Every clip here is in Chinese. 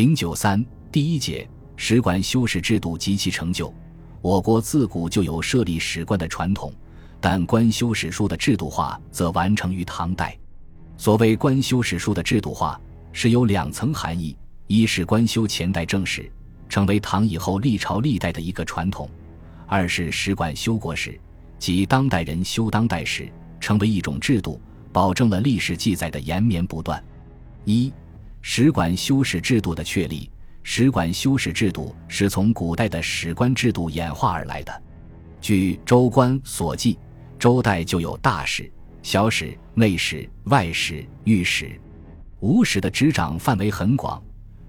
零九三第一节史馆修史制度及其成就。我国自古就有设立史官的传统，但官修史书的制度化则完成于唐代。所谓官修史书的制度化，是有两层含义：一是官修前代正史，成为唐以后历朝历代的一个传统；二是史馆修国史，即当代人修当代史，成为一种制度，保证了历史记载的延绵不断。一、史馆修史制度的确立。史馆修史制度是从古代的史官制度演化而来的。据《周官》所记，周代就有大史、小史、内史、外史、御史。五史的执掌范围很广，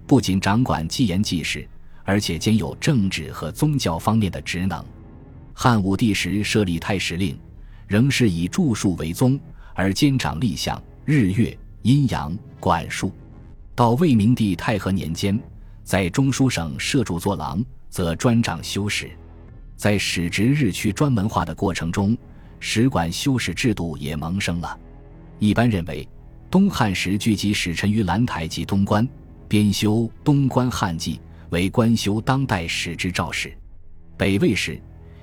不仅掌管纪言纪事，而且兼有政治和宗教方面的职能。汉武帝时设立太史令，仍是以著述为宗，而兼掌历象、日月、阴阳、管束。到魏明帝太和年间。在中书省设著作郎，则专掌修史。在史职日趋专门化的过程中，史馆修史制度也萌生了。一般认为，东汉时聚集使臣于兰台及东关，编修《东关汉记》，为官修当代史之肇始。北魏时，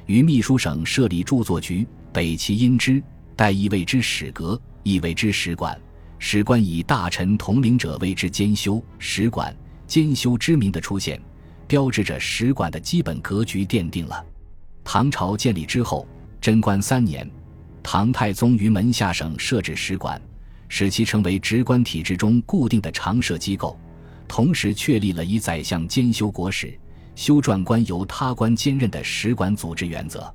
于秘书省设立著作局，北齐因之，代亦谓之史阁，亦谓之史馆。史官以大臣统领者谓之兼修史馆。兼修之名的出现，标志着史馆的基本格局奠定了。唐朝建立之后，贞观三年，唐太宗于门下省设置史馆，使其成为职官体制中固定的常设机构，同时确立了以宰相兼修国史、修撰官由他官兼任的史馆组织原则，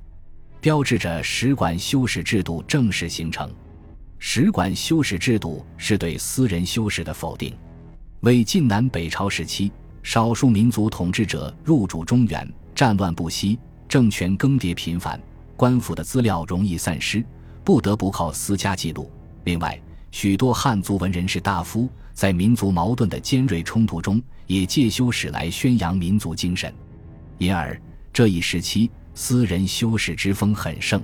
标志着史馆修史制度正式形成。史馆修史制度是对私人修史的否定。为晋南北朝时期少数民族统治者入主中原，战乱不息，政权更迭频繁，官府的资料容易散失，不得不靠私家记录。另外，许多汉族文人士大夫在民族矛盾的尖锐冲突中，也借修史来宣扬民族精神，因而这一时期私人修史之风很盛。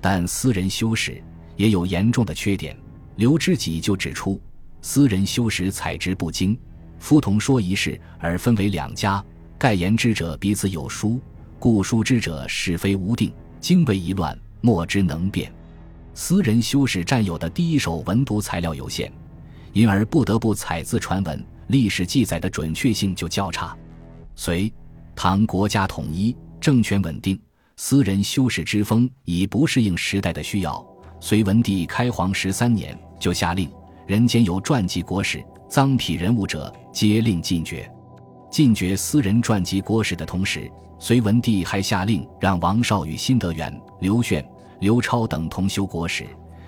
但私人修史也有严重的缺点，刘知几就指出。私人修史采之不精，夫同说一事而分为两家，盖言之者彼此有疏，故疏之者是非无定，经为一乱，莫之能辨。私人修史占有的第一手文牍材料有限，因而不得不采自传闻，历史记载的准确性就较差。隋唐国家统一，政权稳定，私人修史之风已不适应时代的需要。隋文帝开皇十三年，就下令。人间有传记国史、臧否人物者，皆令禁绝。禁绝私人传记国史的同时，隋文帝还下令让王绍与辛德元、刘炫、刘超等同修国史。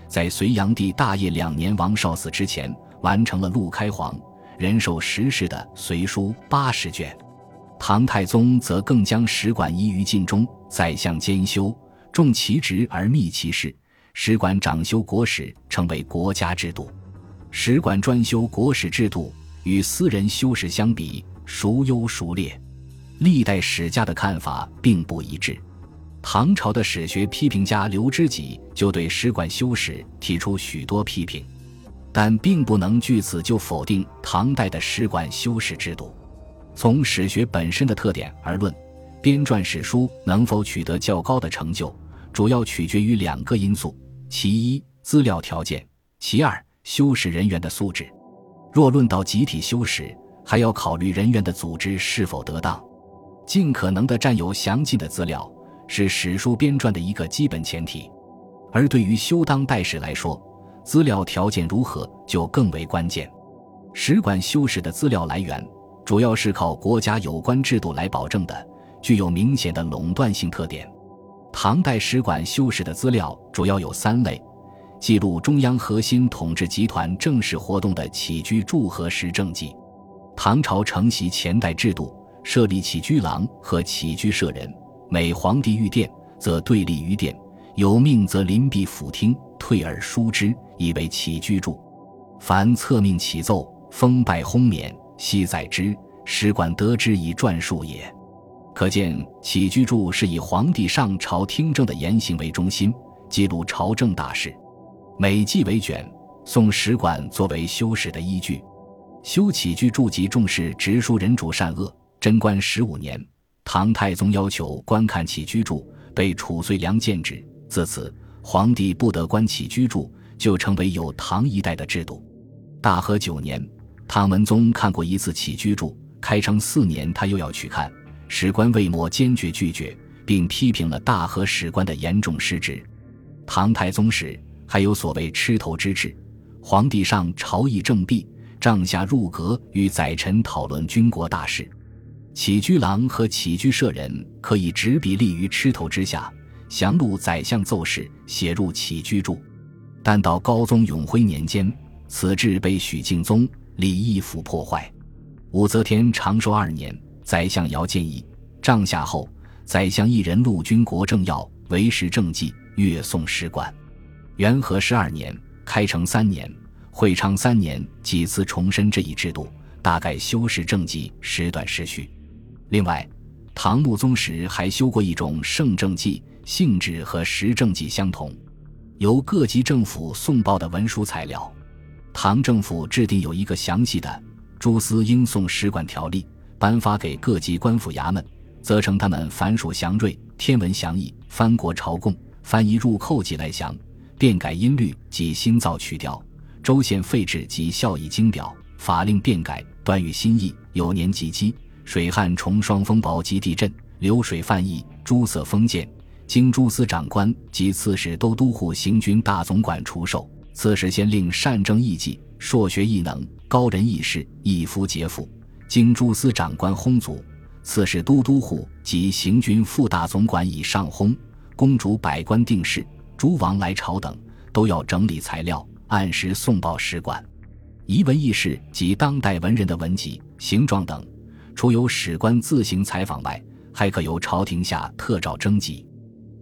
在隋炀帝大业两年，王绍死之前，完成了陆开皇仁寿十世的《隋书》八十卷。唐太宗则更将史馆移于禁中，宰相兼修，重其职而密其事，史馆掌修国史，成为国家制度。史馆专修国史制度与私人修史相比，孰优孰劣？历代史家的看法并不一致。唐朝的史学批评家刘知几就对史馆修史提出许多批评，但并不能据此就否定唐代的史馆修史制度。从史学本身的特点而论，编撰史书能否取得较高的成就，主要取决于两个因素：其一，资料条件；其二。修史人员的素质，若论到集体修史，还要考虑人员的组织是否得当。尽可能的占有详尽的资料，是史书编撰的一个基本前提。而对于修当代史来说，资料条件如何就更为关键。史馆修史的资料来源，主要是靠国家有关制度来保证的，具有明显的垄断性特点。唐代使馆修史的资料主要有三类。记录中央核心统治集团正式活动的起居注和时政记。唐朝承袭前代制度，设立起居郎和起居舍人。每皇帝御殿，则对立于殿；有命则临壁府厅，退而书之，以为起居注。凡册命起奏，封拜轰冕，悉载之。使馆得之以撰述也。可见起居注是以皇帝上朝听政的言行为中心，记录朝政大事。每季为卷，宋史馆作为修史的依据。修起居注集重视直书人主善恶。贞观十五年，唐太宗要求观看起居注，被褚遂良谏止。自此，皇帝不得观起居注，就成为有唐一代的制度。大和九年，唐文宗看过一次起居注，开成四年他又要去看，史官魏谟坚决拒绝，并批评了大和史官的严重失职。唐太宗时还有所谓吃头之制，皇帝上朝议政毕，帐下入阁与宰臣讨论军国大事。起居郎和起居舍人可以执笔立于吃头之下，详录宰相奏事，写入起居注。但到高宗永徽年间，此制被许敬宗、李义府破坏。武则天长寿二年，宰相姚建议帐下后，宰相一人陆军国政要，为时政绩，月送使馆。元和十二年，开成三年，会昌三年，几次重申这一制度，大概修饰政绩时断时续。另外，唐穆宗时还修过一种圣政记，性质和实政记相同，由各级政府送报的文书材料。唐政府制定有一个详细的诸司应送使馆条例，颁发给各级官府衙门，责成他们凡属祥瑞、天文祥义、藩国朝贡、翻译入寇及来降、变改音律及新造曲调、州县废制及效益经表、法令变改、断语新意、有年及基。水旱重霜风雹及地震流水泛溢诸色封建，经诸司长官及刺史都督户行军大总管出售。刺史先令善政艺伎，硕学艺能，高人异士，一夫杰妇，经诸司长官轰卒。刺史都督户及行军副大总管以上轰。公主百官定事，诸王来朝等，都要整理材料，按时送报使馆。遗文轶事及当代文人的文集、形状等。除由史官自行采访外，还可由朝廷下特诏征集。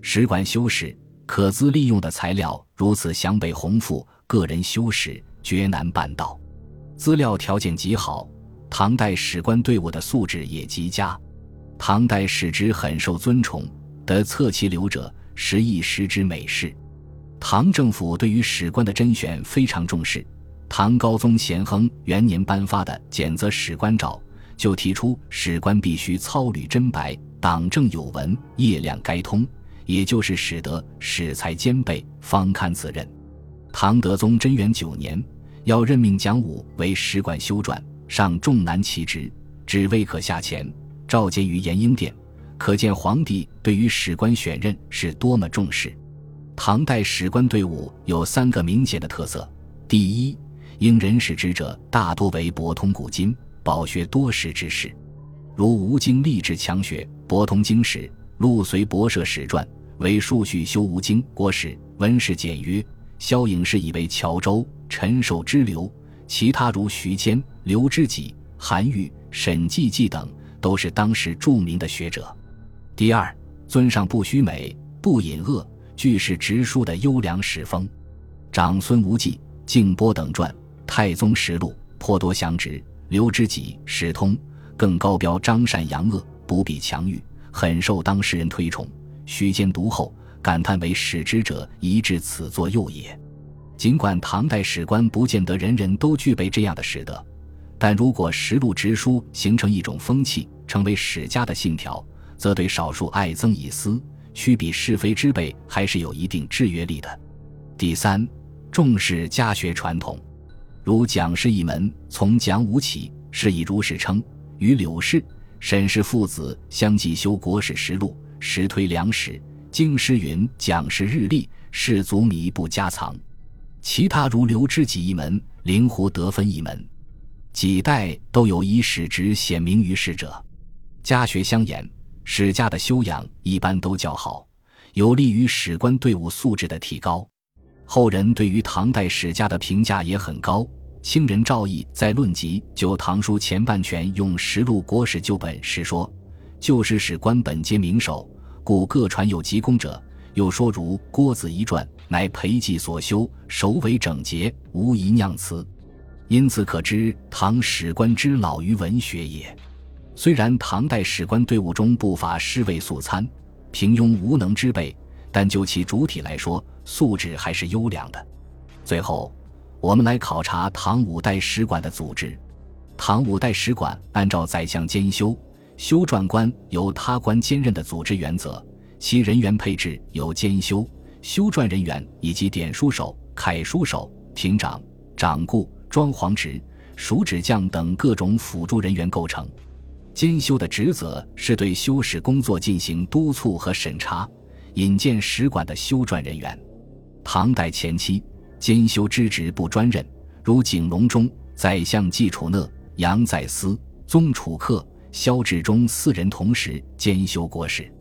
使馆修史可资利用的材料如此详备宏富，个人修史绝难办到。资料条件极好，唐代史官队伍的素质也极佳。唐代史职很受尊崇，得侧其流者，实亦实之美事。唐政府对于史官的甄选非常重视。唐高宗咸亨元年颁发的《检则史官诏》。就提出史官必须操履真白，党政有文，业量该通，也就是使得史才兼备，方堪此任。唐德宗贞元九年，要任命蒋武为史馆修撰，上重难其职，只未可下前，召见于延英殿，可见皇帝对于史官选任是多么重视。唐代史官队伍有三个明显的特色：第一，应人史之者大多为博通古今。饱学多识之士，如吴京立志强学，博通经史；陆随博涉史传，为数序修吴京国史，文史简约。萧颖是以为乔州、陈寿之流，其他如徐坚、刘知己、韩愈、沈济济等，都是当时著名的学者。第二，尊上不虚美，不隐恶，俱是直书的优良史风。长孙无忌、敬波等传，《太宗实录》颇多详直。刘知己、史通更高标张善扬恶，不比强欲，很受当事人推崇。徐坚读后感叹为史之者，宜至此作右也。尽管唐代史官不见得人人都具备这样的实德，但如果实录直书形成一种风气，成为史家的信条，则对少数爱憎以私、虚比是非之辈还是有一定制约力的。第三，重视家学传统。如蒋氏一门，从蒋武起，是以如是称。与柳氏、沈氏父子相继修国史实录，实推良史。经师云蒋氏日历，士族迷不加藏。其他如刘知几一门、灵狐得分一门，几代都有以史职显明于世者。家学相沿，史家的修养一般都较好，有利于史官队伍素质的提高。后人对于唐代史家的评价也很高。清人赵翼在《论集》旧唐书前半卷用实录国史旧本时说：“旧时史官本皆名手，故各传有极功者。又说如郭子仪传，乃裴寂所修，首尾整洁，无一酿词。因此可知唐史官之老于文学也。虽然唐代史官队伍中不乏尸位素餐、平庸无能之辈，但就其主体来说，素质还是优良的。最后，我们来考察唐五代史馆的组织。唐五代史馆按照宰相兼修、修撰官由他官兼任的组织原则，其人员配置由兼修、修撰人员以及典书手、楷书手、亭长、掌故、装潢职、熟纸匠等各种辅助人员构成。监修的职责是对修史工作进行督促和审查，引荐史馆的修撰人员。唐代前期，监修之职不专任，如景隆中、宰相季楚讷、杨再思、宗楚客、萧志忠四人同时监修国史。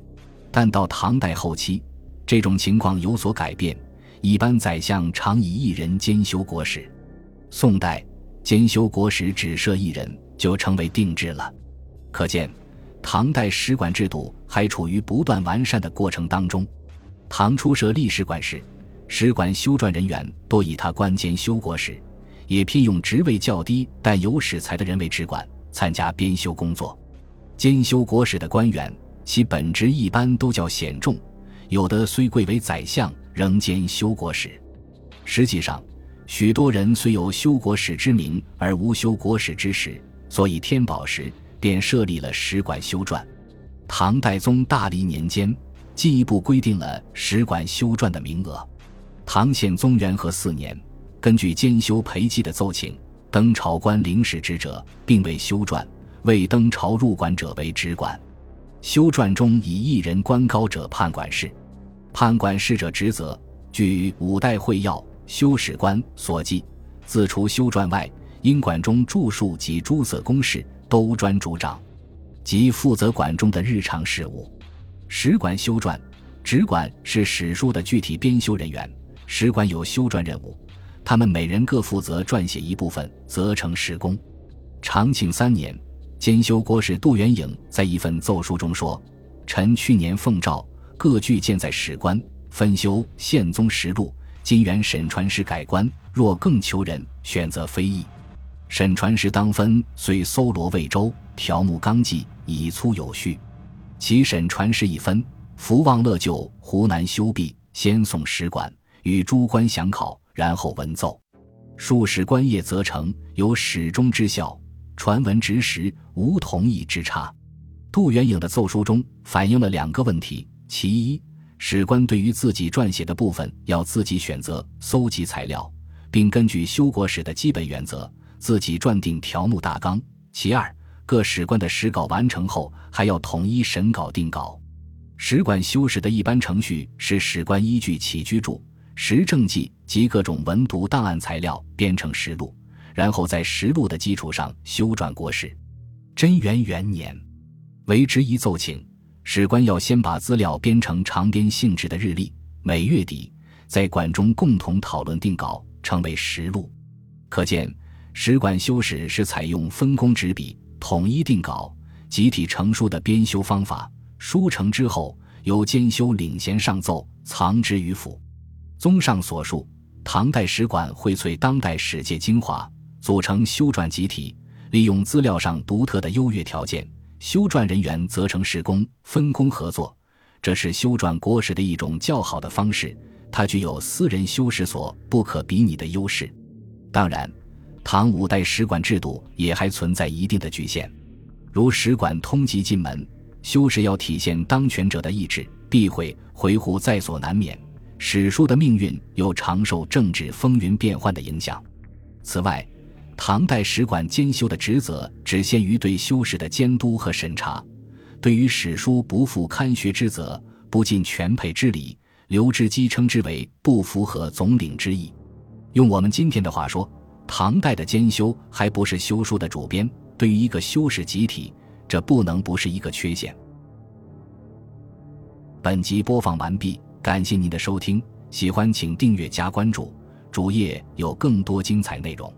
但到唐代后期，这种情况有所改变，一般宰相常以一人监修国史。宋代，监修国史只设一人，就成为定制了。可见，唐代史馆制度还处于不断完善的过程当中。唐初设历史馆时，史馆修撰人员多以他官监修国史，也聘用职位较低但有史才的人为职管，参加编修工作。监修国史的官员，其本职一般都较显重，有的虽贵为宰相，仍兼修国史。实际上，许多人虽有修国史之名，而无修国史之实，所以天宝时。便设立了史馆修撰。唐代宗大历年间，进一步规定了史馆修撰的名额。唐宪宗元和四年，根据监修裴寂的奏请，登朝官领史职者，并未修撰；未登朝入馆者为直管。修撰中以一人官高者判管事。判管事者职责，据五代会要修史官所记，自除修撰外，因馆中著述及诸色公事。都专主掌，即负责馆中的日常事务。史馆修撰、直管是史书的具体编修人员。史馆有修撰任务，他们每人各负责撰写一部分，责成史工。长庆三年，兼修国史杜元颖在一份奏书中说：“臣去年奉诏，各具建在史官，分修宪宗实录。今原沈传师改官，若更求人，选择非议。”沈传师当分，虽搜罗魏州，条目纲纪，以粗有序。其沈传师一分，福望乐就湖南修毕，先送史馆，与诸官详考，然后文奏。数史官业则成，有始终之效。传闻直实，无同意之差。杜元颖的奏书中反映了两个问题：其一，史官对于自己撰写的部分要自己选择、搜集材料，并根据修国史的基本原则。自己撰定条目大纲。其二，各史官的史稿完成后，还要统一审稿定稿。史馆修史的一般程序是：史官依据起居注、实政记及各种文牍档案材料编成实录，然后在实录的基础上修撰国史。贞元元年，为之一奏请，史官要先把资料编成长编性质的日历，每月底在馆中共同讨论定稿，称为实录。可见。史馆修史是采用分工执笔、统一定稿、集体成书的编修方法。书成之后，由监修领衔上奏，藏之于府。综上所述，唐代史馆荟萃当代史界精华，组成修撰集体，利用资料上独特的优越条件，修撰人员责成施工，分工合作。这是修撰国史的一种较好的方式，它具有私人修史所不可比拟的优势。当然。唐五代史馆制度也还存在一定的局限，如史馆通缉进门，修史要体现当权者的意志，避讳回护在所难免。史书的命运又常受政治风云变幻的影响。此外，唐代史馆监修的职责只限于对修史的监督和审查，对于史书不负刊学之责，不尽全配之礼，刘知基称之为不符合总领之意。用我们今天的话说。唐代的监修还不是修书的主编，对于一个修史集体，这不能不是一个缺陷。本集播放完毕，感谢您的收听，喜欢请订阅加关注，主页有更多精彩内容。